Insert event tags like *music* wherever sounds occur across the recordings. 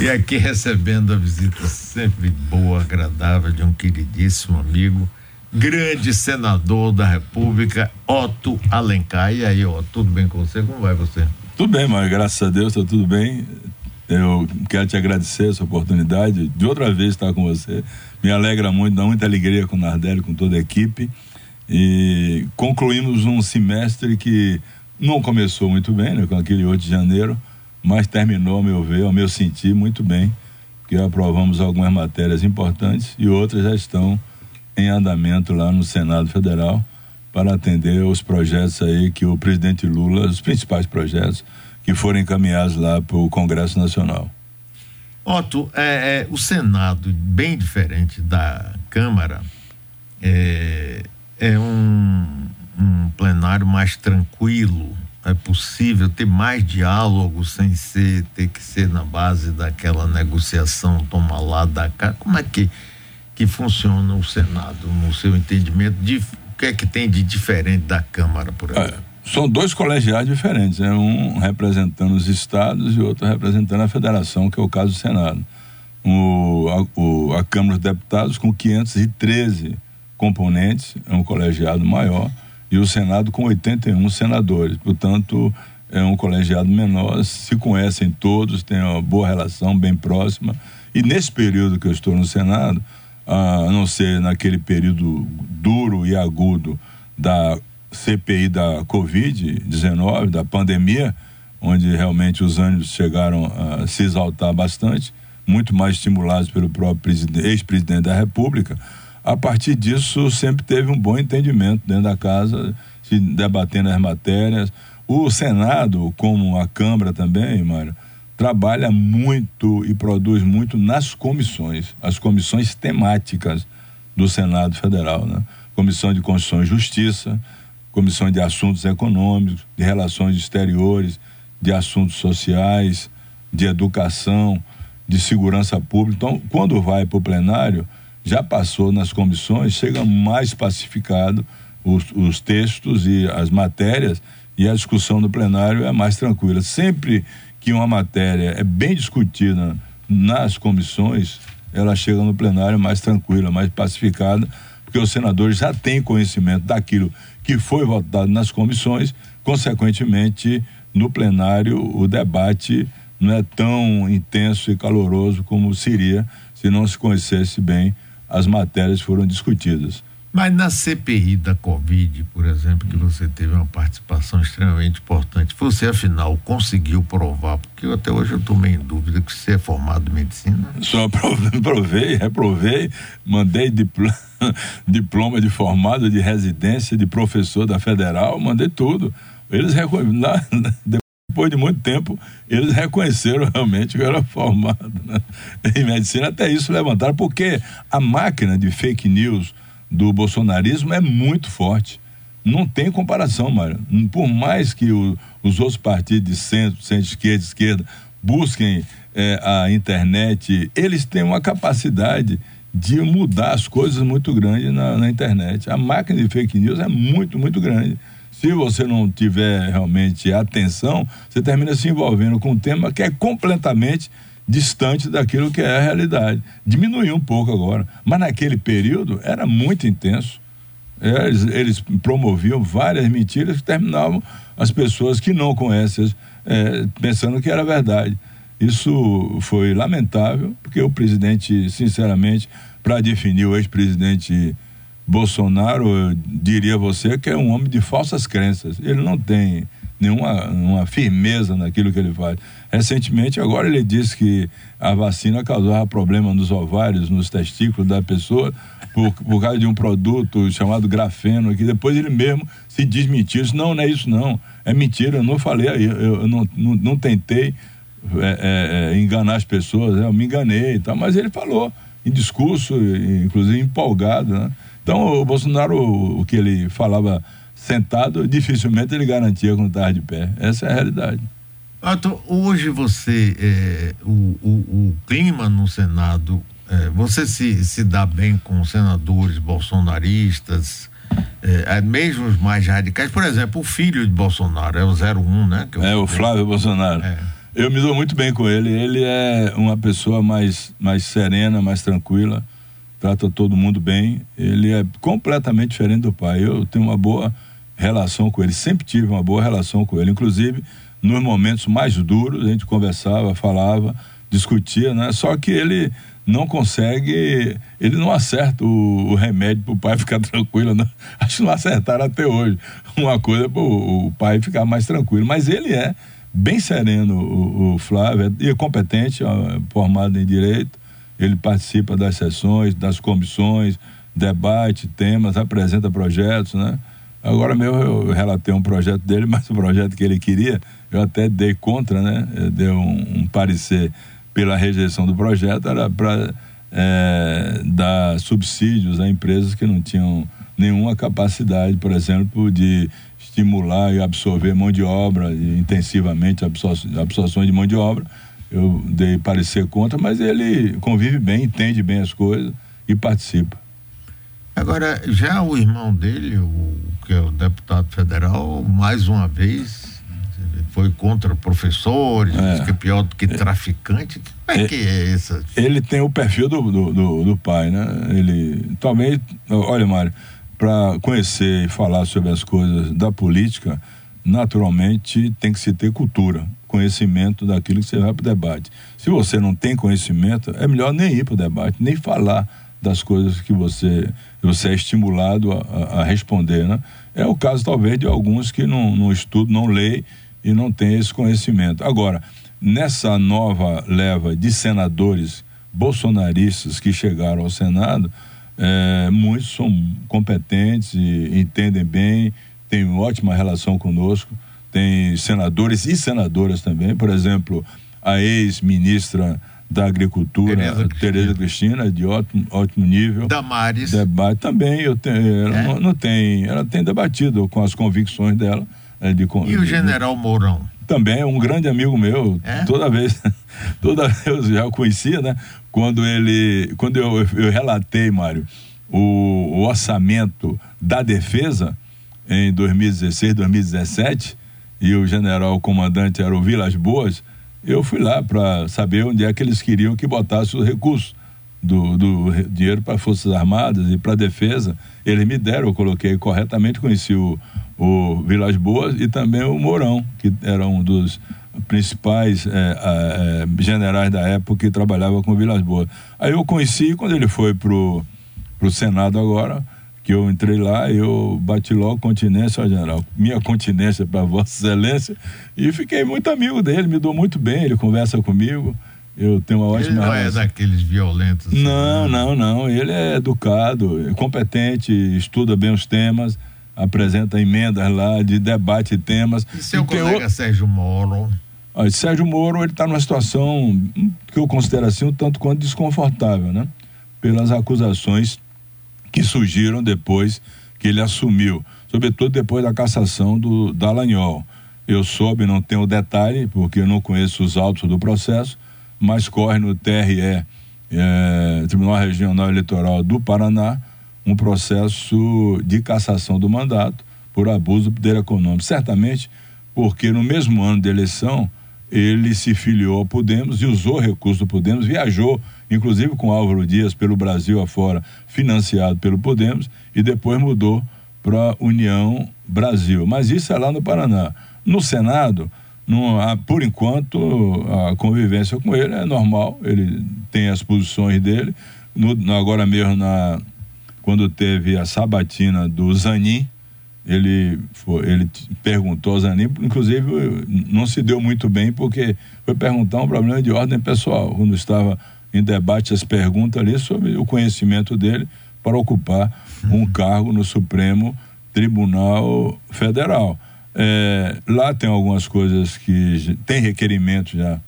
E aqui recebendo a visita sempre boa, agradável de um queridíssimo amigo, grande senador da República, Otto Alencar. E aí, Otto, tudo bem com você? Como vai você? Tudo bem, mas graças a Deus está tudo bem. Eu quero te agradecer essa oportunidade de outra vez estar com você. Me alegra muito, dá muita alegria com o Nardelli, com toda a equipe. E concluímos um semestre que não começou muito bem, né, com aquele 8 de janeiro, mas terminou, ao meu ver, ao meu sentir, muito bem, porque aprovamos algumas matérias importantes e outras já estão em andamento lá no Senado Federal para atender os projetos aí que o presidente Lula, os principais projetos que foram encaminhados lá para o Congresso Nacional. Otto, é, é, o Senado, bem diferente da Câmara, é, é um, um plenário mais tranquilo, é possível ter mais diálogo sem ser ter que ser na base daquela negociação toma lá da cá. Como é que que funciona o Senado no seu entendimento? De o que é que tem de diferente da Câmara por exemplo? é, são dois colegiados diferentes né? Um representando os estados e outro representando a federação que é o caso do Senado. O, a, o, a Câmara dos Deputados com 513 componentes é um colegiado maior e o Senado com 81 senadores. Portanto, é um colegiado menor, se conhecem todos, têm uma boa relação, bem próxima. E nesse período que eu estou no Senado, a não ser naquele período duro e agudo da CPI da Covid-19, da pandemia, onde realmente os ânimos chegaram a se exaltar bastante, muito mais estimulados pelo próprio ex-presidente da República, a partir disso sempre teve um bom entendimento dentro da casa, se debatendo as matérias. O Senado, como a Câmara também, Mário, trabalha muito e produz muito nas comissões, as comissões temáticas do Senado Federal, né? Comissão de Constituição e Justiça, Comissão de Assuntos Econômicos, de Relações Exteriores, de Assuntos Sociais, de Educação, de Segurança Pública. Então, quando vai para o plenário, já passou nas comissões, chega mais pacificado os, os textos e as matérias e a discussão no plenário é mais tranquila. Sempre que uma matéria é bem discutida nas comissões, ela chega no plenário mais tranquila, mais pacificada, porque os senadores já têm conhecimento daquilo que foi votado nas comissões, consequentemente, no plenário o debate não é tão intenso e caloroso como seria se não se conhecesse bem as matérias foram discutidas. Mas na CPI da Covid, por exemplo, que você teve uma participação extremamente importante, você afinal conseguiu provar, porque eu, até hoje eu estou meio em dúvida que você é formado em medicina. Só *laughs* provei, reprovei, mandei diploma, *laughs* diploma de formado, de residência, de professor da federal, mandei tudo. Eles lá, *laughs* depois de muito tempo, eles *laughs* reconheceram realmente que eu era formado né? em medicina. Até isso levantaram, porque a máquina de fake news do bolsonarismo é muito forte. Não tem comparação, Mário. Por mais que o, os outros partidos de centro, centro-esquerda, esquerda, busquem é, a internet, eles têm uma capacidade de mudar as coisas muito grande na, na internet. A máquina de fake news é muito, muito grande se você não tiver realmente atenção, você termina se envolvendo com um tema que é completamente distante daquilo que é a realidade. Diminuiu um pouco agora, mas naquele período era muito intenso. Eles, eles promoviam várias mentiras que terminavam as pessoas que não conhecem é, pensando que era verdade. Isso foi lamentável, porque o presidente, sinceramente, para definir o ex-presidente Bolsonaro, eu diria a você que é um homem de falsas crenças. Ele não tem nenhuma uma firmeza naquilo que ele faz. Recentemente, agora ele disse que a vacina causava problema nos ovários, nos testículos da pessoa, por, por causa de um produto chamado grafeno, que depois ele mesmo se desmentiu. Disse, não, não é isso não, é mentira, eu não falei, eu, eu não, não, não tentei é, é, é enganar as pessoas, eu me enganei e tal, mas ele falou em discurso, inclusive empolgado, né? Então, o Bolsonaro, o que ele falava sentado, dificilmente ele garantia quando estava de pé. Essa é a realidade. Arthur, hoje você, é, o, o, o, clima no Senado, é, você se, se dá bem com senadores bolsonaristas, é, é mesmo os mais radicais? Por exemplo, o filho de Bolsonaro é o 01, né? é, o Flávio Bolsonaro. É. Eu me dou muito bem com ele. Ele é uma pessoa mais, mais serena, mais tranquila, trata todo mundo bem. Ele é completamente diferente do pai. Eu tenho uma boa relação com ele, sempre tive uma boa relação com ele. Inclusive, nos momentos mais duros, a gente conversava, falava, discutia, né? Só que ele não consegue, ele não acerta o, o remédio para o pai *laughs* ficar tranquilo. Não. Acho que não acertaram até hoje. Uma coisa para o pai ficar mais tranquilo. Mas ele é bem sereno, o, o Flávio, e é competente, formado em direito. Ele participa das sessões, das comissões, debate temas, apresenta projetos, né? Agora mesmo eu relatei um projeto dele, *laughs* mas o projeto que ele queria, eu até dei contra, né? Eu dei um, um parecer pela rejeição do projeto, era para é, dar subsídios a empresas que não tinham nenhuma capacidade, por exemplo, de estimular e absorver mão de obra, intensivamente absorções de mão de obra. Eu dei parecer contra, mas ele convive bem, entende bem as coisas e participa. Agora, já o irmão dele, o que é o deputado federal, mais uma vez foi contra professores, é. que é pior do que traficante. Como é, é que é essa? Ele tem o perfil do, do, do, do pai, né? Ele talvez, olha, Mário, para conhecer e falar sobre as coisas da política, naturalmente tem que se ter cultura, conhecimento daquilo que você vai para o debate. Se você não tem conhecimento, é melhor nem ir para o debate, nem falar das coisas que você, você é estimulado a, a, responder, né? É o caso, talvez, de alguns que não, não estudam, não leem e não têm esse conhecimento. Agora, nessa nova leva de senadores bolsonaristas que chegaram ao Senado, é, muitos são competentes e entendem bem, têm ótima relação conosco. Tem senadores e senadoras também, por exemplo, a ex-ministra da Agricultura, Tereza, Tereza Cristina. De ótimo, ótimo nível. Damares. Debate também, eu tenho, ela é? não, não, tem, ela tem debatido com as convicções dela. É, de, e o general Mourão? Também é um grande amigo meu. É? Toda vez, *laughs* toda vez eu já o conhecia, né? quando ele, quando eu, eu relatei, Mário, o, o, orçamento da defesa em 2016, 2017, e o general comandante era o Vilas Boas, eu fui lá para saber onde é que eles queriam que botasse os recursos do, do dinheiro para Forças Armadas e para defesa. Eles me deram, eu coloquei corretamente, conheci o, o Vilas Boas e também o Mourão, que era um dos principais é, é, generais da época que trabalhava com Vilas Boas. Aí eu conheci quando ele foi pro pro Senado agora, que eu entrei lá, eu bati logo continência, ó, general, minha continência para *laughs* Vossa Excelência, e fiquei muito amigo dele, me dou muito bem, ele conversa comigo. Eu tenho uma ótima Ele não é relação. é daqueles violentos. Assim, não, né? não, não. Ele é educado, competente, estuda bem os temas apresenta emendas lá de debate temas. E seu e colega o... Sérgio Moro? Sérgio Moro ele está numa situação que eu considero assim um tanto quanto desconfortável, né? Pelas acusações que surgiram depois que ele assumiu, sobretudo depois da cassação do Dallagnol. Eu soube, não tenho detalhe, porque eu não conheço os autos do processo, mas corre no TRE, é, eh, Tribunal Regional Eleitoral do Paraná, um processo de cassação do mandato por abuso do poder econômico. Certamente porque no mesmo ano de eleição ele se filiou ao Podemos e usou recursos do Podemos, viajou inclusive com Álvaro Dias pelo Brasil afora, financiado pelo Podemos, e depois mudou para União Brasil. Mas isso é lá no Paraná. No Senado, por enquanto, a convivência com ele é normal, ele tem as posições dele. No, agora mesmo na, quando teve a sabatina do Zanin, ele, foi, ele perguntou ao Zanin, inclusive não se deu muito bem, porque foi perguntar um problema de ordem pessoal, quando estava em debate as perguntas ali sobre o conhecimento dele para ocupar um cargo no Supremo Tribunal Federal. É, lá tem algumas coisas que tem requerimento já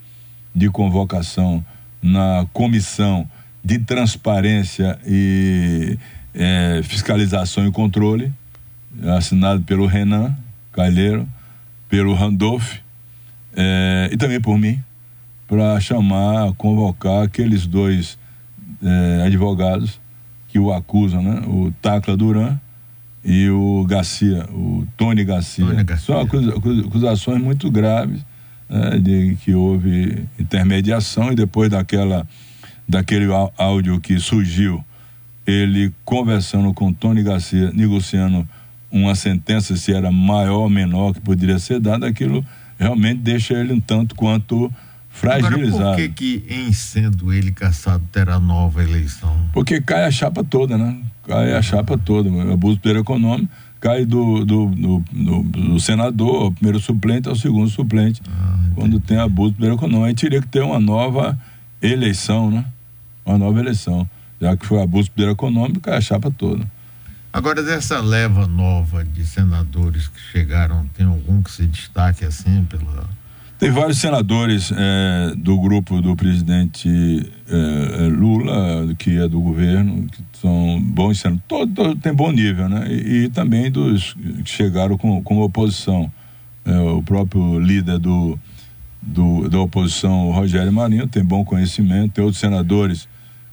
de convocação na comissão de transparência e é, fiscalização e controle, assinado pelo Renan Calheiro, pelo Randolph é, e também por mim, para chamar, convocar aqueles dois é, advogados que o acusam, né? o Tacla Duran e o Garcia, o Tony Garcia. Tony Garcia. São acusações muito graves. né, de que houve intermediação e depois daquela daquele áudio que surgiu, ele conversando com Tony Garcia, negociando uma sentença se era maior ou menor que poderia ser dada, aquilo realmente deixa ele um tanto quanto fragilizado. Agora, por que, que em sendo ele caçado terá nova eleição? Porque cai a chapa toda, né? Cai a chapa toda. O abuso do poder econômico cai do, do, do, do, do senador, o primeiro suplente ao segundo suplente. Ah, quando tem abuso do poder econômico. Aí teria que ter uma nova eleição, né? Uma nova eleição. Já que foi abuso do poder econômico, cai a chapa toda. Agora, dessa leva nova de senadores que chegaram, tem algum que se destaque assim pela tem vários senadores é, do grupo do presidente é, Lula, que é do governo, que são bons senadores, todo, todo tem bom nível, né? E, e também dos que chegaram com, com oposição. É, o próprio líder do, do, da oposição, Rogério Marinho, tem bom conhecimento, tem outros senadores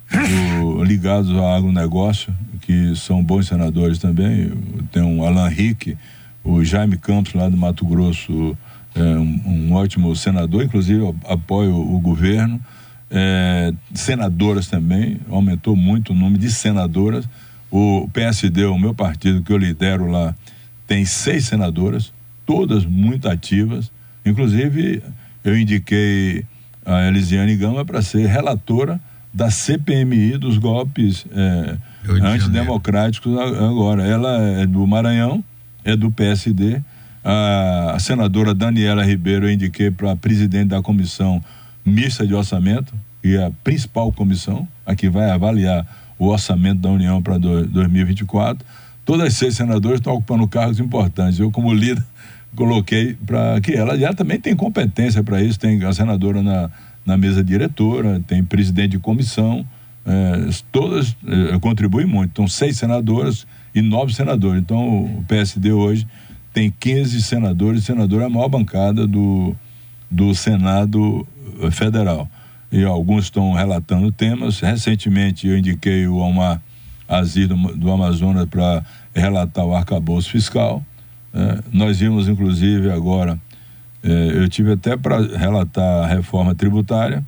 do, ligados ao agronegócio, que são bons senadores também. Tem o Alan Rick, o Jaime Campos, lá do Mato Grosso é, um, um, ótimo senador, inclusive apoio o governo. É, senadoras também, aumentou muito o número de senadoras. O PSD, o meu partido que eu lidero lá, tem seis senadoras, todas muito ativas. Inclusive, eu indiquei a Elisiane Gama para ser relatora da CPMI dos golpes é, antidemocráticos agora. Ela é do Maranhão, é do PSD a senadora Daniela Ribeiro eu indiquei para presidente da comissão mista de orçamento, e é a principal comissão, a que vai avaliar o orçamento da União para 2024. Todas as seis senadoras estão ocupando cargos importantes. Eu, como líder, coloquei para que ela já também tem competência para isso. Tem a senadora na, na mesa diretora, tem presidente de comissão, é, todas é, contribuem muito. Então, seis senadoras e nove senadores. Então, o PSD hoje tem 15 senadores, senador é a maior bancada do, do Senado eh, Federal. E alguns estão relatando temas. Recentemente eu indiquei o Almar Aziz do, do Amazonas para relatar o arcabouço fiscal. É, nós vimos, inclusive, agora, é, eu tive até para relatar a reforma tributária,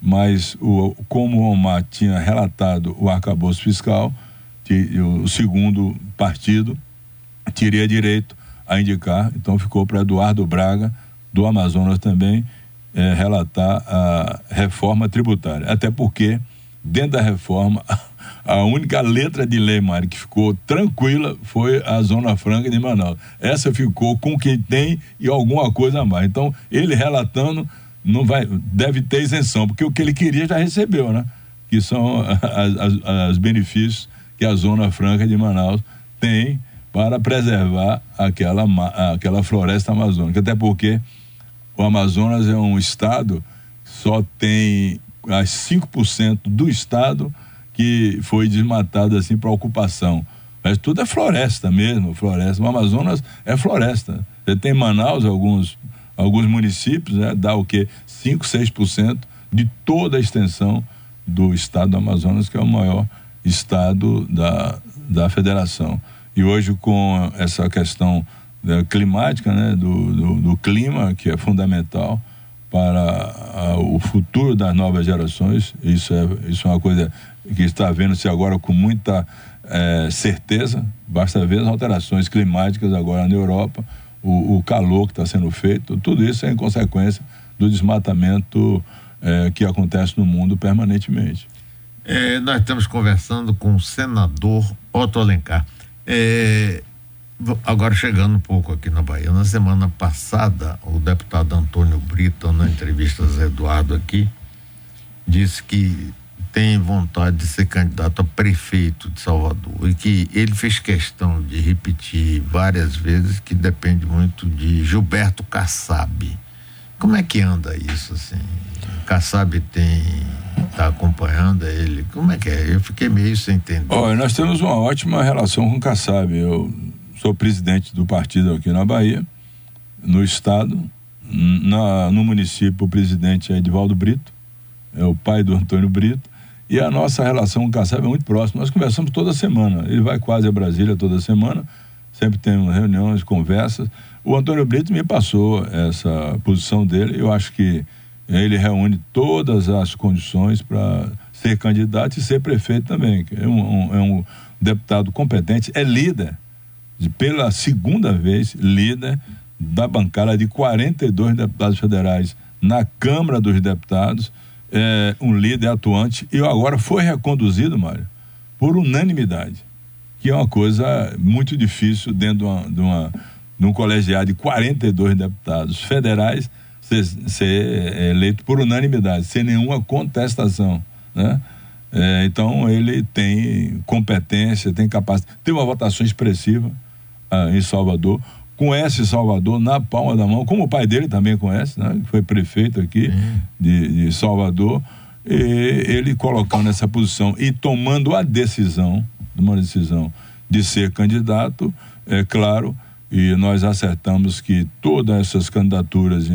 mas o, como o Omar tinha relatado o arcabouço fiscal, o segundo partido teria direito a indicar, então ficou para Eduardo Braga, do Amazonas também, é, relatar a reforma tributária. Até porque, dentro da reforma, *laughs* a única letra de lei, Mário, que ficou tranquila foi a Zona Franca de Manaus. Essa ficou com quem tem e alguma coisa a mais. Então, ele relatando, não vai, deve ter isenção, porque o que ele queria já recebeu, né? Que são *laughs* os benefícios que a Zona Franca de Manaus tem para preservar aquela, aquela floresta amazônica. Até porque o Amazonas é um estado só tem as 5% do estado que foi desmatado assim para ocupação. Mas tudo é floresta mesmo, floresta. O Amazonas é floresta. Você tem Manaus, alguns, alguns municípios, né, dá o quê? 5, 6% de toda a extensão do estado do Amazonas, que é o maior estado da, da federação. E hoje, com essa questão né, climática, né, do, do, do, clima, que é fundamental para o futuro das novas gerações, isso é, isso é uma coisa que está vendo-se agora com muita é, certeza. Basta ver as alterações climáticas agora na Europa, o, o calor que está sendo feito, tudo isso é em consequência do desmatamento é, que acontece no mundo permanentemente. É, nós estamos conversando com o senador Otto Alencar. É, agora chegando um pouco aqui na Bahia, na semana passada, o deputado Antônio Brito, na entrevista Zé Eduardo aqui, disse que tem vontade de ser candidato a prefeito de Salvador e que ele fez questão de repetir várias vezes que depende muito de Gilberto Kassab. Como é que anda isso assim? Kassab tem está acompanhando ele? Como é que é? Eu fiquei meio sem entender. Olha, nós temos uma ótima relação com o Kassab. Eu sou presidente do partido aqui na Bahia, no estado. Na, no município, o presidente é Edivaldo Brito, é o pai do Antônio Brito. E a nossa relação com o Kassab é muito próxima. Nós conversamos toda semana. Ele vai quase a Brasília toda semana. sempre temos reuniões, conversas. O Antônio Brito me passou essa posição dele. Eu acho que ele reúne todas as condições para ser candidato e ser prefeito também. É um, um, é um deputado competente, é líder, de, pela segunda vez, líder da bancada de 42 deputados federais na Câmara dos Deputados, é, um líder atuante, e agora foi reconduzido, Mário, por unanimidade, que é uma coisa muito difícil dentro de, uma, de, uma, de um colegiado de 42 deputados federais ser, ser é, eleito por unanimidade, sem nenhuma contestação, né? É, então ele tem competência, tem capacidade. Tem uma votação expressiva ah, em Salvador, conhece Salvador na palma da mão, como o pai dele também conhece, né? Foi prefeito aqui de, de Salvador. E ele colocando essa posição e tomando a decisão, uma decisão de ser candidato, é claro, e nós acertamos que todas essas candidaturas eh,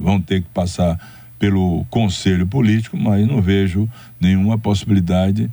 vão ter que passar pelo Conselho Político, mas não vejo nenhuma possibilidade.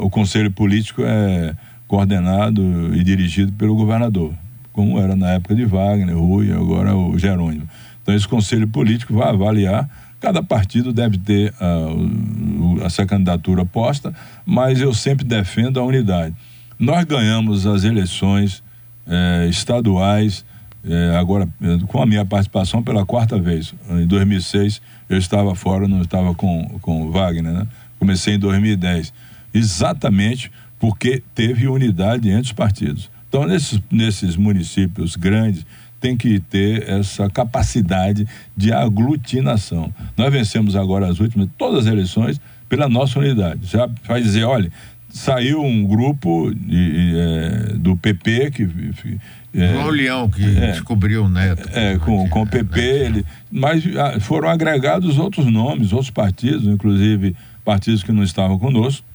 o Conselho Político é coordenado e dirigido pelo governador, como era na época de Wagner, Rui, agora o Jerônimo. Então, esse Conselho Político vai avaliar. Cada partido deve ter uh, essa candidatura posta, mas eu sempre defendo a unidade. Nós ganhamos as eleições eh, estaduais é, agora, com a minha participação pela quarta vez. Em 2006, eu estava fora, não estava com, com Wagner, né? Comecei em 2010. Exatamente porque teve unidade entre os partidos. Então, nesses, nesses municípios grandes, tem que ter essa capacidade de aglutinação. Nós vencemos agora as últimas, todas as eleições, pela nossa unidade. Já vai dizer, olha, saiu um grupo de, é, do PP que é, o Leão que é, descobriu o Neto. É, com, com o PP, é, ele, mas ah, foram agregados outros nomes, outros partidos, inclusive partidos que não estavam conosco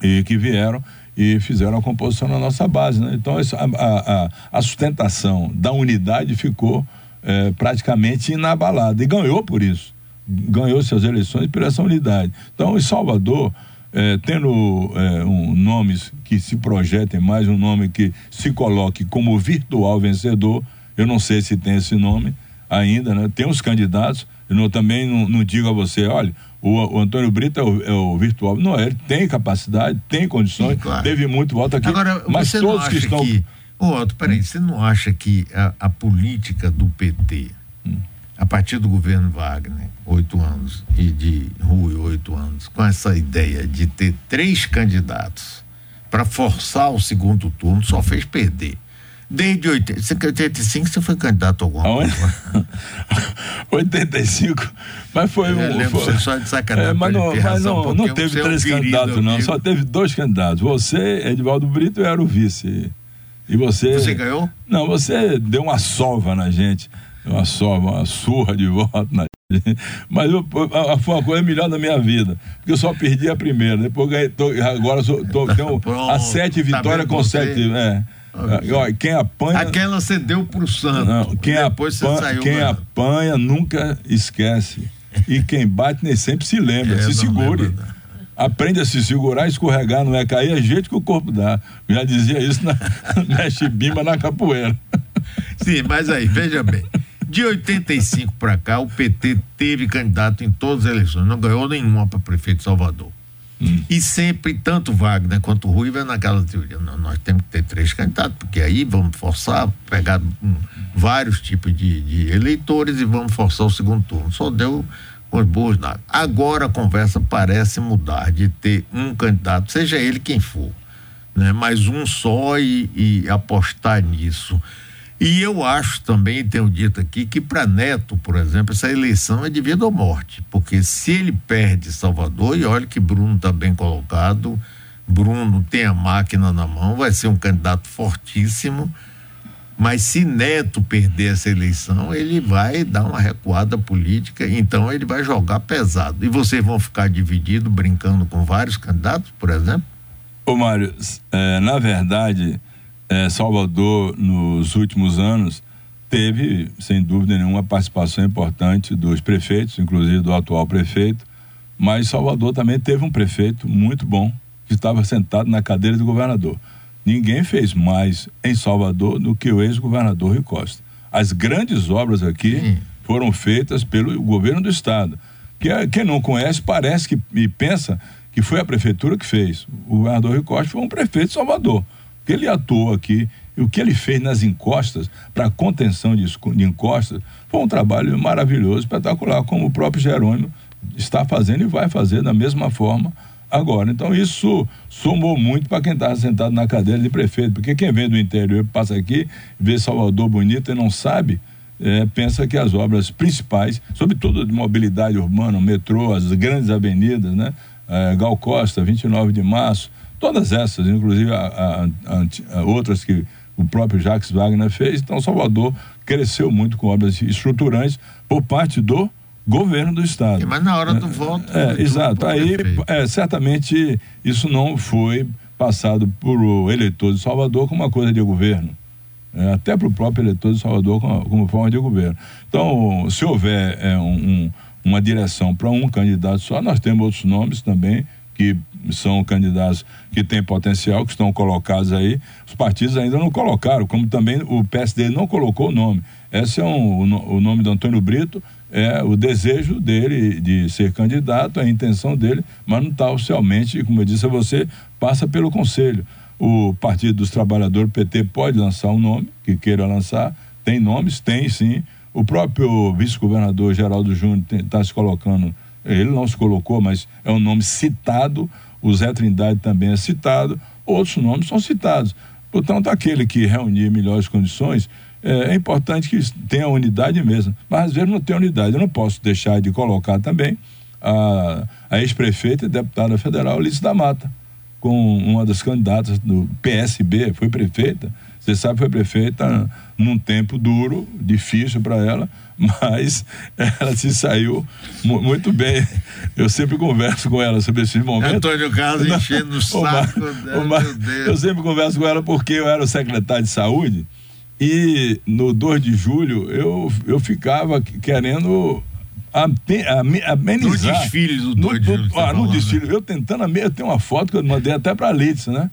e que vieram e fizeram a composição na nossa base. Né? Então, a, a, a, sustentação da unidade ficou é, praticamente inabalada e ganhou por isso. Ganhou-se as eleições por essa unidade. Então, em Salvador, é, tendo é, um, nomes que se projetem mais, um nome que se coloque como virtual vencedor, eu não sei se tem esse nome ainda, né? Tem os candidatos, eu não, também não, não, digo a você, olha, o, o Antônio Brito é o, é o, virtual. Não, ele tem capacidade, tem condições, Sim, claro. teve muito voto aqui. Agora, mas todos que estão. Que... Ô, Otto, peraí, você não acha que a, a política do PT a partir do governo Wagner, oito anos, e de Rui, oito anos, com essa ideia de ter três candidatos para forçar o segundo turno, só fez perder. Desde 85 você foi candidato a alguma coisa? *laughs* 85, mas foi um. lembro foi, você só de sacanagem. É, mas não, mas não, não teve três é um candidatos, não, só teve dois candidatos. Você, Edvaldo Brito, era o vice. E você. Você ganhou? Não, você deu uma sova na gente uma só, uma surra de voto na mas eu, foi uma coisa melhor da minha vida. Porque eu só perdi a primeira. Depois ganhei, tô, agora sou, tô, tenho *laughs* Pronto, a sete tá vitórias com sete. É. Quem apanha. Aquela você deu pro Santos. Não, quem depois apanha, você saiu. Quem apanha nunca esquece. E quem bate nem sempre se lembra. É, se segure. Lembra, Aprende a se segurar, escorregar, não é cair, é jeito que o corpo dá. Eu já dizia isso na *laughs* mexe bimba na capoeira. Sim, mas aí, veja bem. De 85 para cá, o PT teve candidato em todas as eleições, não ganhou nenhuma para prefeito de Salvador. Hum. E sempre, tanto Wagner quanto Rui, vai naquela teoria: não, nós temos que ter três candidatos, porque aí vamos forçar, pegar um, vários tipos de, de, eleitores e vamos forçar o segundo turno. Só deu com burros nada. Agora a conversa parece mudar de ter um candidato, seja ele quem for, né? mas um só e, e apostar nisso. E eu acho também, tenho dito aqui, que para Neto, por exemplo, essa eleição é de vida ou morte, porque se ele perde Salvador, e olha que Bruno está bem colocado, Bruno tem a máquina na mão, vai ser um candidato fortíssimo, mas se Neto perder essa eleição, ele vai dar uma recuada política, então ele vai jogar pesado. E vocês vão ficar divididos, brincando com vários candidatos, por exemplo? Ô Mário, é, na verdade é, Salvador, nos últimos anos, teve, sem dúvida nenhuma, participação importante dos prefeitos, inclusive do atual prefeito, mas Salvador também teve um prefeito muito bom, que estava sentado na cadeira do governador. ninguém fez mais em Salvador do que o ex-governador Rui Costa. As grandes obras aqui Sim. foram feitas pelo governo do estado. Que, quem não conhece parece que e pensa que foi a prefeitura que fez. O governador Rui Costa foi um prefeito de Salvador. Que ele atuou aqui e o que ele fez nas encostas, para contenção de, de encostas, foi um trabalho maravilhoso, espetacular, como o próprio Jerônimo está fazendo e vai fazer da mesma forma agora. Então isso somou muito para quem estava sentado na cadeira de prefeito, porque quem vem do interior passa aqui, vê Salvador bonito e não sabe, é, pensa que as obras principais, sobretudo de mobilidade urbana, metrô, as grandes avenidas, né? É, Gal Costa, 29 de março, todas essas, inclusive a, a, a, outras que o próprio Jacques Wagner fez. Então, Salvador cresceu muito com obras estruturantes por parte do governo do estado. Mas na hora do é, voto. É, exato. Aí, é, certamente, isso não foi passado por o eleitor de Salvador como uma coisa de governo. É, até para o próprio eleitor de Salvador como, como, forma de governo. Então, se houver é, um, um, uma direção para um candidato só, nós temos outros nomes também que são candidatos que têm potencial, que estão colocados aí. Os partidos ainda não colocaram, como também o PSD não colocou o nome. Esse é um, o, o nome do Antônio Brito, é o desejo dele de ser candidato, a intenção dele, mas não está oficialmente, como eu disse a você, passa pelo Conselho. O Partido dos Trabalhadores, PT, pode lançar um nome que queira lançar, tem nomes, tem sim. O próprio vice-governador Geraldo Júnior está se colocando, ele não se colocou, mas é um nome citado, o Zé Trindade também é citado, outros nomes são citados. Portanto, aquele que reunir melhores condições é, é, importante que tenha unidade mesmo. Mas às vezes não tem unidade. Eu não posso deixar de colocar também a, a ex-prefeita e deputada federal Alice da Mata, com uma das candidatas do PSB, foi prefeita. Você sabe, foi prefeita num tempo duro, difícil para ela, *laughs* mas ela se saiu muito bem. Eu sempre converso com ela sobre esses momentos. Antônio Carlos enchendo o saco. O Mar, eu sempre converso com ela porque eu era o secretário de saúde e no 2 de julho eu, eu ficava querendo amenizar. No desfile do 2 de julho. Ah, no desfile. Né? Eu tentando amenizar. Tem uma foto que eu mandei até para a Litz, né?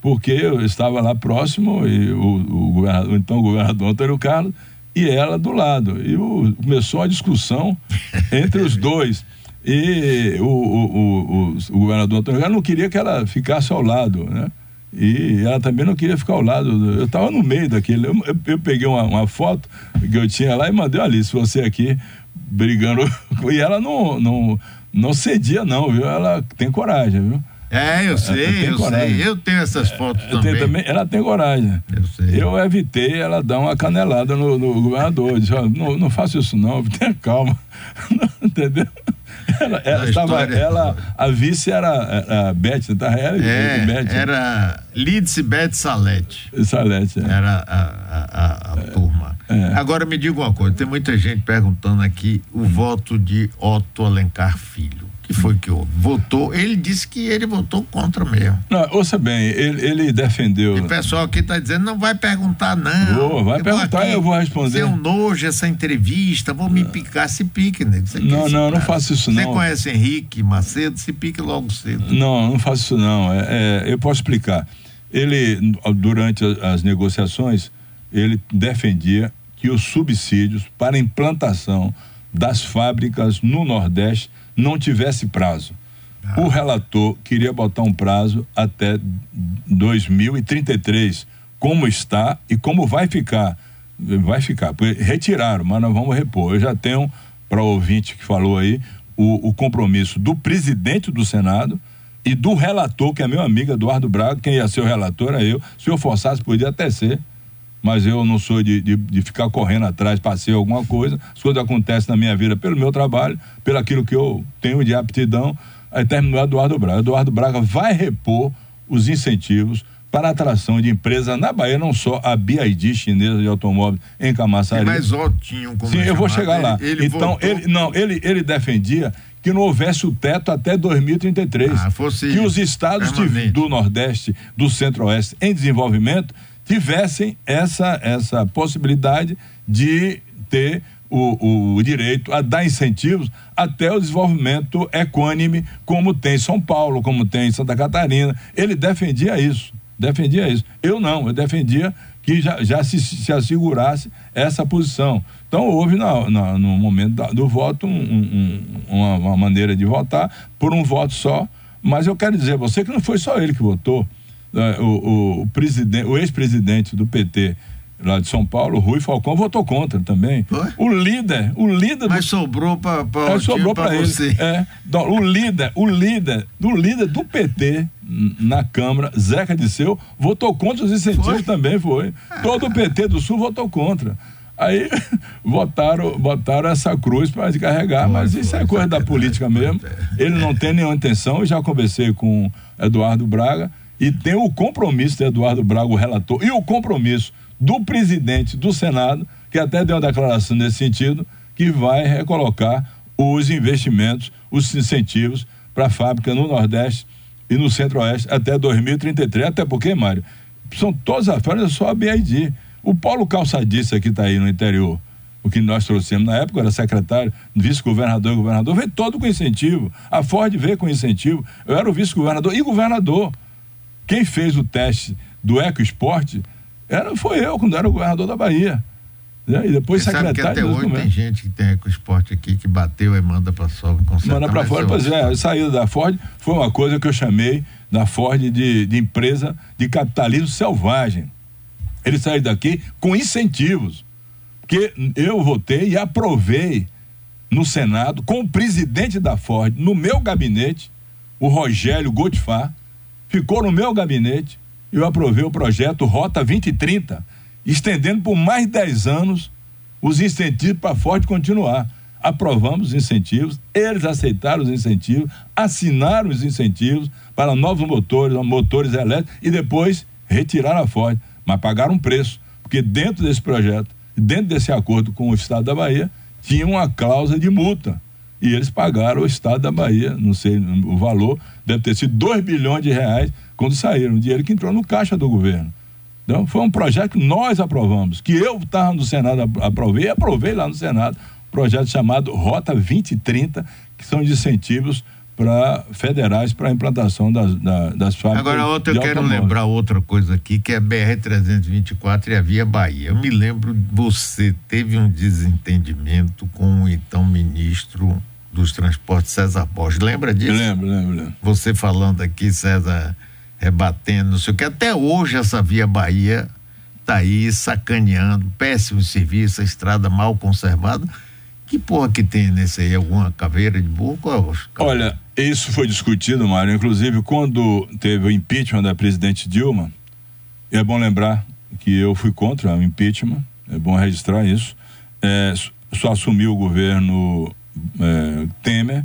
Porque eu estava lá próximo e o, o, então o governador Antônio Carlos e ela do lado. E o, começou a discussão *laughs* entre os dois. E o, o, o, o governador Antônio Carlos não queria que ela ficasse ao lado, né? E ela também não queria ficar ao lado. Eu estava no meio daquele. Eu, eu, eu peguei uma, uma, foto que eu tinha lá e mandei ali, se você aqui brigando. *laughs* E ela não, não, não cedia, não, viu? Ela tem coragem, viu? É, eu sei, eu coragem. sei. Eu tenho essas fotos é, também. também. Ela tem coragem. Eu sei. Eu evitei ela dar uma canelada no, no governador. Disse, não, não faça isso não, *laughs* tenha calma. *laughs* Entendeu? Ela, ela, estava, ela, a vice era, era a Beth, tá? Era, é, Beth, era Lidse Beth Salete. Salete, é. Era a, a, a, a é, turma. É. Agora me diga uma coisa, tem muita gente perguntando aqui o voto de Otto Alencar Filho que foi que houve? Votou, ele disse que ele votou contra mesmo. Não, ouça bem, ele, ele defendeu. E o pessoal aqui está dizendo, não vai perguntar, não. Vou, vai eu perguntar e eu vou responder. Um nojo essa entrevista, vou me picar, se pique, né? Você não, não, não faço isso não. Você conhece Henrique Macedo, se pique logo cedo. Não, não faço isso não. É, é, eu posso explicar. Ele, durante as negociações, ele defendia que os subsídios para implantação das fábricas no Nordeste não tivesse prazo. Ah. O relator queria botar um prazo até 2033, como está e como vai ficar. Vai ficar, retiraram, mas nós vamos repor. Eu já tenho, para o ouvinte que falou aí, o, o compromisso do presidente do Senado e do relator, que é meu amigo Eduardo Braga, quem ia ser o relator é eu. Se eu forçasse, podia até ser mas eu não sou de, de, de, ficar correndo atrás para ser alguma coisa. As coisas acontecem na minha vida pelo meu trabalho, pelo aquilo que eu tenho de aptidão. Aí terminou Eduardo Braga. Eduardo Braga vai repor os incentivos para a atração de empresas na Bahia, não só a BID chinesa de automóveis em Camaçari. Mas ótimo como Sim, eu vou chegar lá. Ele, então, voltou... ele, não, ele, ele defendia que não houvesse o teto até 2033. Ah, que os estados de, do Nordeste, do Centro-Oeste em desenvolvimento tivessem essa, essa possibilidade de ter o, o, direito a dar incentivos até o desenvolvimento equânime, como tem São Paulo, como tem Santa Catarina. Ele defendia isso. defendia isso. Eu não, eu defendia que já, já se, se assegurasse essa posição. Então, houve na, na, no momento da, do voto um, um, uma, uma, maneira de votar por um voto só. Mas eu quero dizer a você que não foi só ele que votou. Né? O, o, o, presidente, o ex-presidente do PT lá de São Paulo, Rui Falcão, votou contra também. Foi? O líder, o líder. Mas do... sobrou para é, sobrou para ele. É, o líder, o líder, do líder do PT na Câmara, Zeca Disseu, votou contra os incentivos foi? também, foi. Todo o PT do Sul votou contra. Aí *laughs* botaram, botaram essa cruz para carregar, mas isso é coisa da política mesmo. Ele não tem nenhuma intenção, eu já conversei com Eduardo Braga e tem o compromisso de Eduardo Braga, o relator, e o compromisso do presidente do Senado, que até deu uma declaração nesse sentido, que vai recolocar os investimentos, os incentivos para a fábrica no Nordeste e no Centro-Oeste até 2033. Até porque, Mário, são todas as fábricas, só a BID. O Paulo Calçadista, que está aí no interior, o que nós trouxemos na época, era secretário, vice-governador e governador, veio todo com incentivo. A Ford veio com incentivo. Eu era o vice-governador e governador. Quem fez o teste do EcoEsporte era, foi eu, quando era o governador da Bahia. Né? E depois Você secretário. Sabe que até hoje tem gente que tem ecoesporte aqui que bateu e manda para fora. Manda para fora, pois é. A saída da Ford foi uma coisa que eu chamei da Ford de, de empresa de capitalismo selvagem. Ele saiu daqui com incentivos. Porque eu votei e aprovei no Senado com o presidente da Ford, no meu gabinete, o Rogério Gotifar, ficou no meu gabinete eu aprovei o projeto Rota 2030, estendendo por mais 10 anos os incentivos para a Ford continuar. Aprovamos os incentivos, eles aceitaram os incentivos, assinaram os incentivos para novos motores, motores elétricos e depois retiraram a Ford, mas pagaram um preço, porque dentro desse projeto, dentro desse acordo com o Estado da Bahia, tinha uma cláusula de multa. E eles pagaram o Estado da Bahia, não sei o valor, deve ter sido 2 bilhões de reais quando saíram, dinheiro que entrou no caixa do governo. Então, foi um projeto que nós aprovamos, que eu estava no Senado, aprovei aprovei lá no Senado, um projeto chamado Rota 2030, que são incentivos para federais para a implantação das, das, das fábricas. Agora, outra, eu quero lembrar outra coisa aqui, que é a BR-324 e a Via Bahia. Eu me lembro, você teve um desentendimento com o então ministro dos Transportes, César Borges. Lembra disso? Lembro, lembro, lembro. Você falando aqui, César rebatendo, não sei o que. Até hoje essa Via Bahia está aí sacaneando, péssimo serviço, a estrada mal conservada. Que porra que tem nesse aí? Alguma caveira de burro? É Olha, isso foi discutido, Mário, inclusive quando teve o impeachment da presidente Dilma, é bom lembrar que eu fui contra o impeachment, é bom registrar isso. É, só assumiu o governo é, Temer,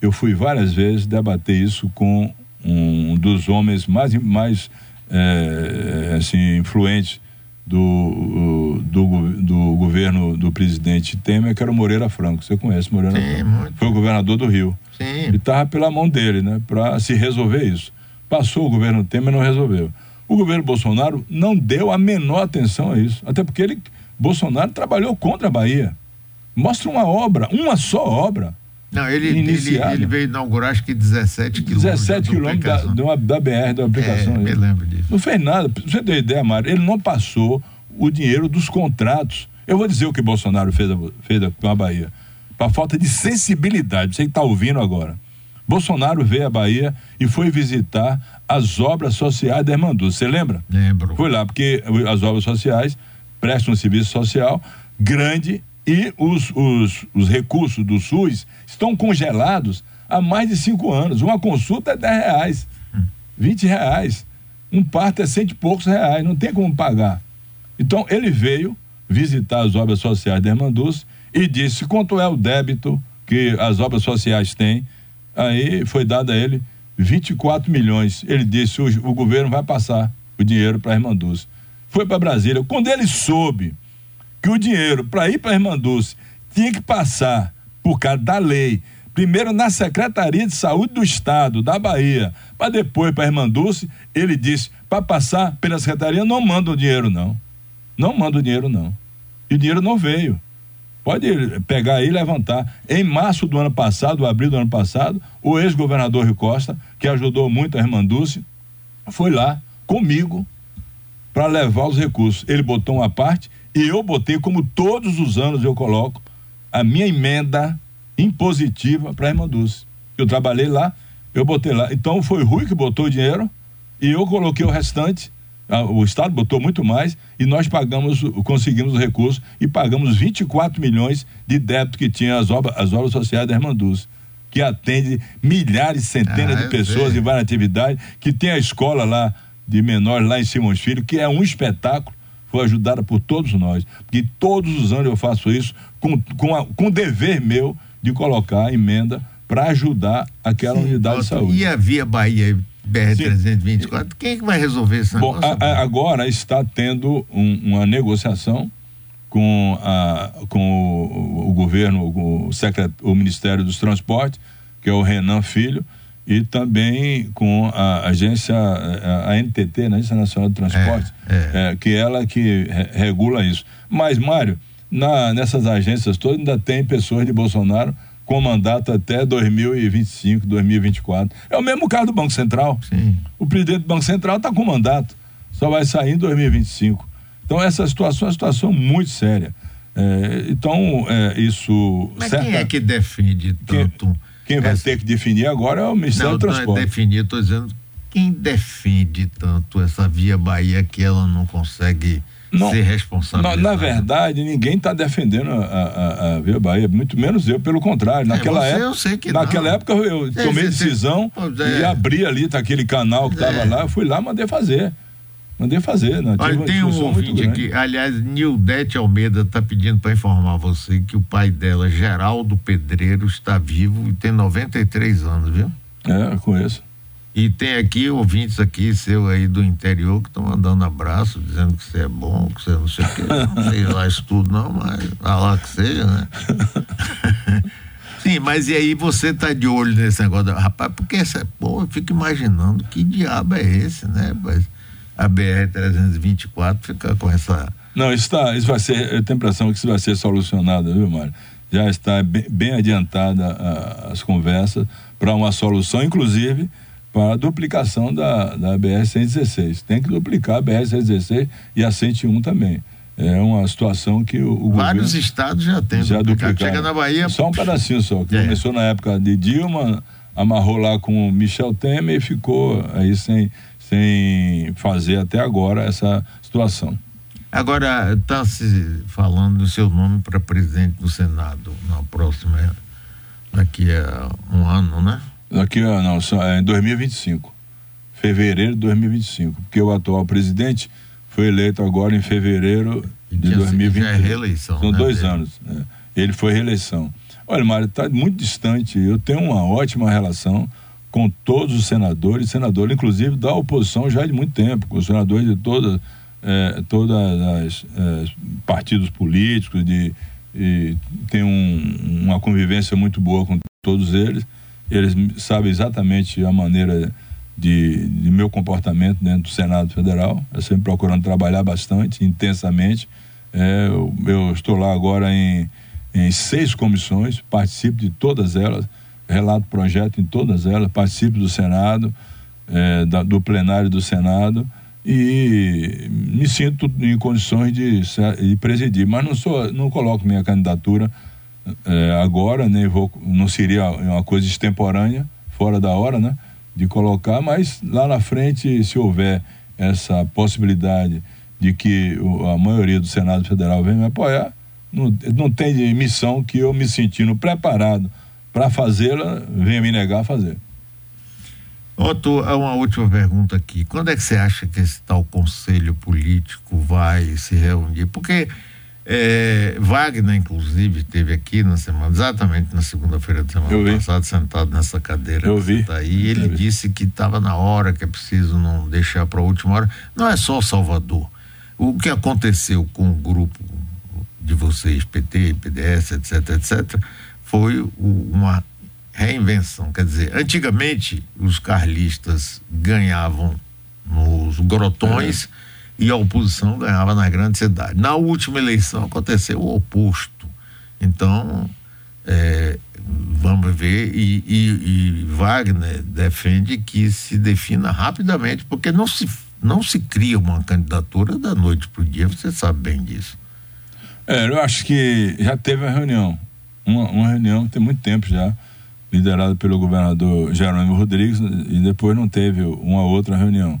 eu fui várias vezes debater isso com um dos homens mais, mais é, assim, influentes do, do, do, governo do presidente Temer, que era o Moreira Franco. Você conhece Moreira Sim, Franco? Muito. Foi o governador do Rio. Sim. E estava pela mão dele, né, para se resolver isso. Passou o governo Temer não resolveu. O governo Bolsonaro não deu a menor atenção a isso, até porque ele, Bolsonaro trabalhou contra a Bahia. Mostra uma obra, uma só obra, não, ele, ele, ele, veio inaugurar acho que 17 quilômetros. 17 quilômetros da, da, da, BR, da aplicação. É, me lembro disso. Não fez nada. Pra você ter ideia, Mário, ele não passou o dinheiro dos contratos. Eu vou dizer o que Bolsonaro fez, fez com a Bahia. Para falta de sensibilidade. Você que está ouvindo agora. Bolsonaro veio à Bahia e foi visitar as obras sociais da Irmandu. Você lembra? Lembro. Foi lá, porque as obras sociais prestam um serviço social grande e os, os, os recursos do SUS estão congelados há mais de cinco anos. Uma consulta é 10 reais, 20 reais. Um parto é cento e poucos reais, não tem como pagar. Então ele veio visitar as obras sociais da Irmanduz e disse quanto é o débito que as obras sociais têm. Aí foi dado a ele 24 milhões. Ele disse: o, o governo vai passar o dinheiro para a Irmanduz. Foi para Brasília. Quando ele soube que o dinheiro para ir para Dulce tinha que passar por causa da lei, primeiro na Secretaria de Saúde do Estado da Bahia, para depois para Dulce, ele disse: para passar pela Secretaria não manda o dinheiro, não. Não manda o dinheiro, não. E o dinheiro não veio. Pode pegar aí e levantar. Em março do ano passado, abril do ano passado, o ex-governador Rio Costa, que ajudou muito a Irmã Dulce, foi lá comigo para levar os recursos. Ele botou uma parte e eu botei, como todos os anos eu coloco, a minha emenda impositiva para a Irmã Dulce. Eu trabalhei lá, eu botei lá. Então foi Rui que botou o dinheiro e eu coloquei o restante. O Estado botou muito mais e nós pagamos, conseguimos o recurso e pagamos 24 milhões de débito que tinha as obras, as obras sociais da Irmã Dulce que atende milhares, centenas ah, de pessoas em várias atividades, que tem a escola lá de menores lá em Simões Filho, que é um espetáculo, foi ajudada por todos nós. Porque todos os anos eu faço isso com, com, a, com o dever meu de colocar a emenda para ajudar aquela Sim, unidade de saúde. E a Via Bahia BR-324, quem é que vai resolver esse Bom, a, a, agora está tendo um, uma negociação com, a, com o, o governo, o, secret, o Ministério dos Transportes, que é o Renan Filho, e também com a agência, a, a NTT, né, Agência Nacional de Transportes, é, é. É, que é ela que re, regula isso. Mas, Mário, na, nessas agências todas ainda tem pessoas de Bolsonaro com mandato até 2025, 2024. É o mesmo caso do Banco Central. Sim. O presidente do Banco Central está com mandato, só vai sair em 2025. Então, essa situação é uma situação muito séria. É, então, é, isso. Mas certa... quem é que defende tanto? Quem, quem vai essa... ter que definir agora é o Ministério não, do Transporte. Não é definir, estou dizendo quem defende tanto essa Via Bahia que ela não consegue não, ser responsável. Na verdade, ninguém está defendendo a, a, a, Via Bahia, muito menos eu, pelo contrário. É, naquela é, época, eu sei que naquela não. época eu é, tomei decisão é. e abri ali tá, aquele canal que estava é. lá, eu fui lá, mandei fazer. Mandei fazer, né? Olha, tem um ouvinte aqui, aliás, Nildete Almeida está pedindo para informar você que o pai dela, Geraldo Pedreiro, está vivo e tem 93 anos, viu? É, conheço. E tem aqui ouvintes aqui seu aí do interior que estão mandando abraço, dizendo que você é bom, que você não sei o que. Não *laughs* sei lá isso tudo, não, mas a lá que seja, né? *laughs* Sim, mas e aí você tá de olho nesse negócio, rapaz, porque essa, pô, eu fico imaginando que diabo é esse, né? Mas a BR-324 fica com essa. Não, isso, tá, isso vai ser, eu tenho a impressão que isso vai ser solucionado, viu, Mário? Já está bem, bem adiantada a, as conversas para uma solução, inclusive para a duplicação da, da BR-116. Tem que duplicar a BR-116 e a 101 também. É uma situação que o, o Vários estados já têm já duplicado. Chega na Bahia. Só um pedacinho só, que é. começou na época de Dilma, amarrou lá com o Michel Temer e ficou aí sem, sem fazer até agora essa situação. Agora, está se falando do seu nome para presidente do Senado na próxima, daqui a um ano, né? Daqui a, não, é em 2025. Fevereiro de 2025. Porque o atual presidente foi eleito agora em fevereiro de 2020. Já é reeleição. São né, dois dele. anos. Né? Ele foi reeleição. Olha, Mário, está muito distante. Eu tenho uma ótima relação com todos os senadores, senadores, inclusive da oposição já de muito tempo, com os senadores de todas é, todas as é, partidos políticos, de, tem um, uma convivência muito boa com todos eles. Eles sabem exatamente a maneira de, de meu comportamento dentro do Senado Federal. Eu sempre procurando trabalhar bastante, intensamente. É, eu, eu, estou lá agora em, em seis comissões, participo de todas elas, relato projeto em todas elas, participo do Senado, é, da, do plenário do Senado e me sinto em condições de, de presidir, mas não sou, não coloco minha candidatura é, agora, nem vou, não seria uma coisa extemporânea, fora da hora, né? De colocar, mas lá na frente, se houver essa possibilidade de que a maioria do Senado Federal venha me apoiar, não, não tem missão que eu me sentindo preparado para fazê-la, venha me negar a fazer. Otto, uma última pergunta aqui. Quando é que você acha que esse tal conselho político vai se reunir? Porque é, Wagner, inclusive, esteve aqui na semana, exatamente na segunda-feira da semana passada, sentado nessa cadeira. Eu vi. Tá aí, ele disse que estava na hora, que é preciso não deixar para a última hora. Não é só Salvador. O que aconteceu com o grupo de vocês, PT, PDS, etc., etc., foi uma reinvenção. Quer dizer, antigamente os carlistas ganhavam nos grotões. É e a oposição ganhava nas grandes cidades. Na última eleição aconteceu o oposto. Então, é, vamos ver, e, e, e, Wagner defende que se defina rapidamente, porque não se, Não se cria uma candidatura da noite para o dia, você sabe bem disso. É, eu acho que já teve a reunião. Uma, uma reunião tem muito tempo já, liderada pelo governador Jerônimo Rodrigues, e depois não teve uma outra reunião.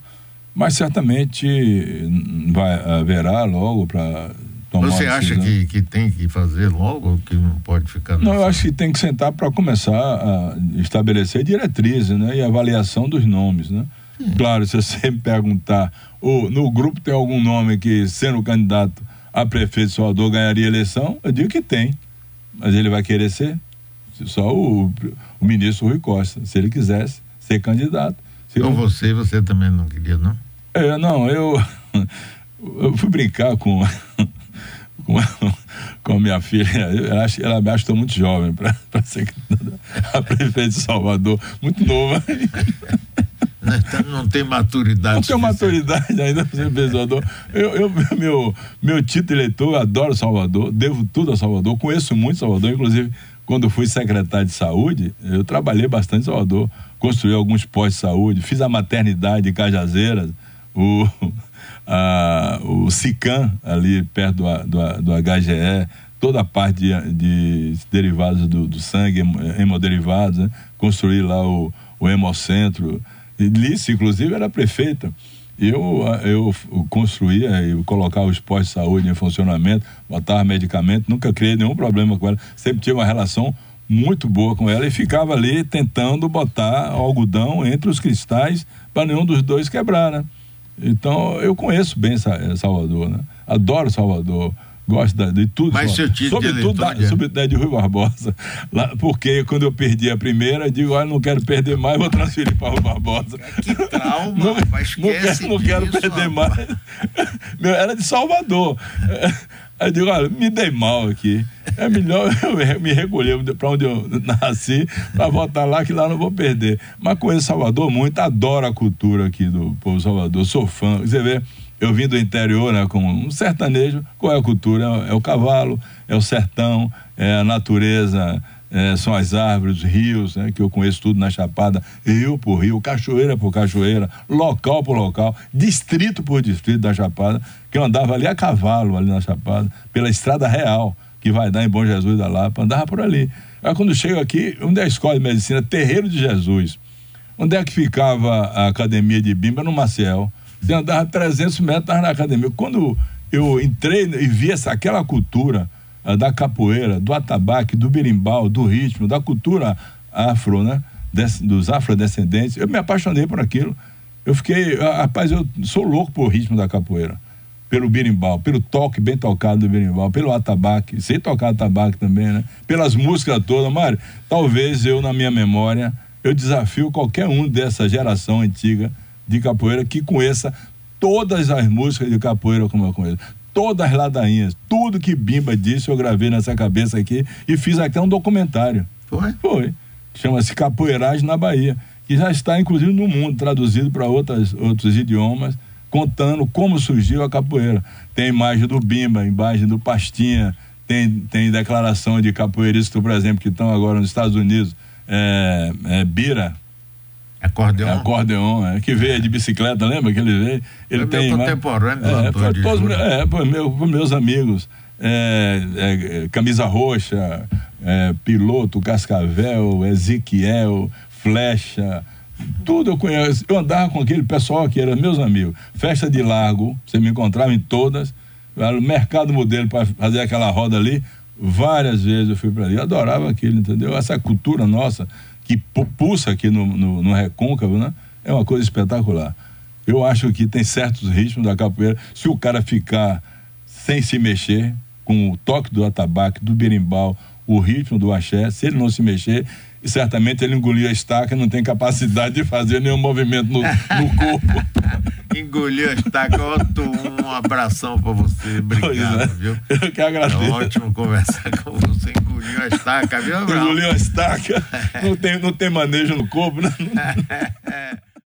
Mas certamente vai, haverá logo para tomar Você acha que, que tem que fazer logo ou que não pode ficar Não, eu acho que tem que sentar para começar a estabelecer diretrizes né, e avaliação dos nomes. Né? Claro, se você me perguntar, ou no grupo tem algum nome que, sendo candidato a prefeito de Salvador, ganharia eleição, eu digo que tem. Mas ele vai querer ser? Só o, o ministro Rui Costa, se ele quisesse ser candidato. Então não... você, você também não queria, não? É, não, eu, eu fui brincar com, *laughs* com, com a minha filha. Ela, ela me acha estou muito jovem para ser a prefeita de Salvador, muito nova. *laughs* Não tem maturidade. Não tem maturidade ainda Salvador. Eu, eu, meu, meu título eleitor, adoro Salvador, devo tudo a Salvador, conheço muito Salvador, inclusive quando fui secretário de saúde, eu trabalhei bastante em Salvador, construí alguns postos de saúde, fiz a maternidade em Cajazeiras, o, a, o SICAM, ali perto do, do, do HGE, toda a parte de, de derivados do, do, sangue, hemoderivados, né? construí lá o, o hemocentro. Lice, inclusive, era prefeita. Eu, eu construía e colocava os postos de saúde em funcionamento, botava medicamento, nunca criei nenhum problema com ela. Sempre tive uma relação muito boa com ela e ficava ali tentando botar algodão entre os cristais para nenhum dos dois quebrar, né? Então, eu conheço bem Salvador, né? Adoro Salvador gosto de, de tudo. Mas seu título Sobretudo da, é? sobre de Rui Barbosa. Lá, porque quando eu perdi a primeira, eu digo, olha, não quero perder mais, vou transferir para Rui Barbosa. *laughs* Que trauma, não, não quero, não quero perder mais. *laughs* Meu, era de Salvador. Aí eu digo, olha, me dei mal aqui. É melhor *laughs* eu me recolher para onde eu nasci, para voltar lá, que lá não vou perder. Mas conheço Salvador muito, adoro a cultura aqui do povo Salvador, sou fã. Você vê, eu vim do interior, né, com um sertanejo, qual é a cultura? É, é o cavalo, é o sertão, é a natureza, é, são as árvores, os rios, né, que eu conheço tudo na Chapada, rio por rio, cachoeira por cachoeira, local por local, distrito por distrito da Chapada, que eu andava ali a cavalo, ali na Chapada, pela estrada real, que vai dar em Bom Jesus da Lapa, andava por ali. Aí quando chego aqui, onde é a escola de medicina? Terreiro de Jesus. Onde é que ficava a academia de Bimba? No Maciel você andava 300 metros na academia. Quando eu entrei e vi essa, aquela cultura da capoeira, do atabaque, do berimbau, do ritmo, da cultura afro, né? Des, dos afrodescendentes, eu me apaixonei por aquilo. Eu fiquei, uh, rapaz, eu sou louco por ritmo da capoeira. Pelo berimbau, pelo toque bem tocado do berimbau, pelo atabaque, sei tocar atabaque também, né? Pelas músicas todas, Mário, talvez eu, na minha memória, eu desafio qualquer um dessa geração antiga de capoeira que conheça todas as músicas de capoeira como eu conheço. Todas as ladainhas, tudo que Bimba disse, eu gravei nessa cabeça aqui e fiz até um documentário. Foi? Foi. Chama-se Capoeiragem na Bahia, que já está inclusive no mundo, traduzido para outros idiomas, contando como surgiu a capoeira. Tem imagem do Bimba, imagem do Pastinha, tem, tem declaração de capoeiristas, por exemplo, que estão agora nos Estados Unidos, é, é, Bira, Acordeon. É, acordeon, é, que veio de bicicleta, lembra que ele veio? Ele tem meu contemporâneo é, para todos, é, para meu, meus amigos. É, é, camisa roxa, é, piloto, cascavel, Ezequiel, flecha, tudo eu conheço. Eu andava com aquele pessoal que era meus amigos. Festa de largo, você me encontrava em todas. O mercado modelo para fazer aquela roda ali. Várias vezes eu fui para ali. Eu adorava aquilo, entendeu? Essa cultura nossa que pulsa aqui no, no, no recôncavo, né? É uma coisa espetacular. Eu acho que tem certos ritmos da capoeira. Se o cara ficar sem se mexer, com o toque do atabaque, do berimbau, o ritmo do axé, se ele não se mexer, certamente ele engoliu a estaca e não tem capacidade de fazer nenhum movimento no, no *laughs* corpo. engoliu a estaca, Otto, um abração para você, obrigado, é. viu? Eu que agradeço. É ótimo conversar com você, engoliu a estaca, viu, Engoliu a estaca, não tem, não tem manejo no corpo, né? *laughs*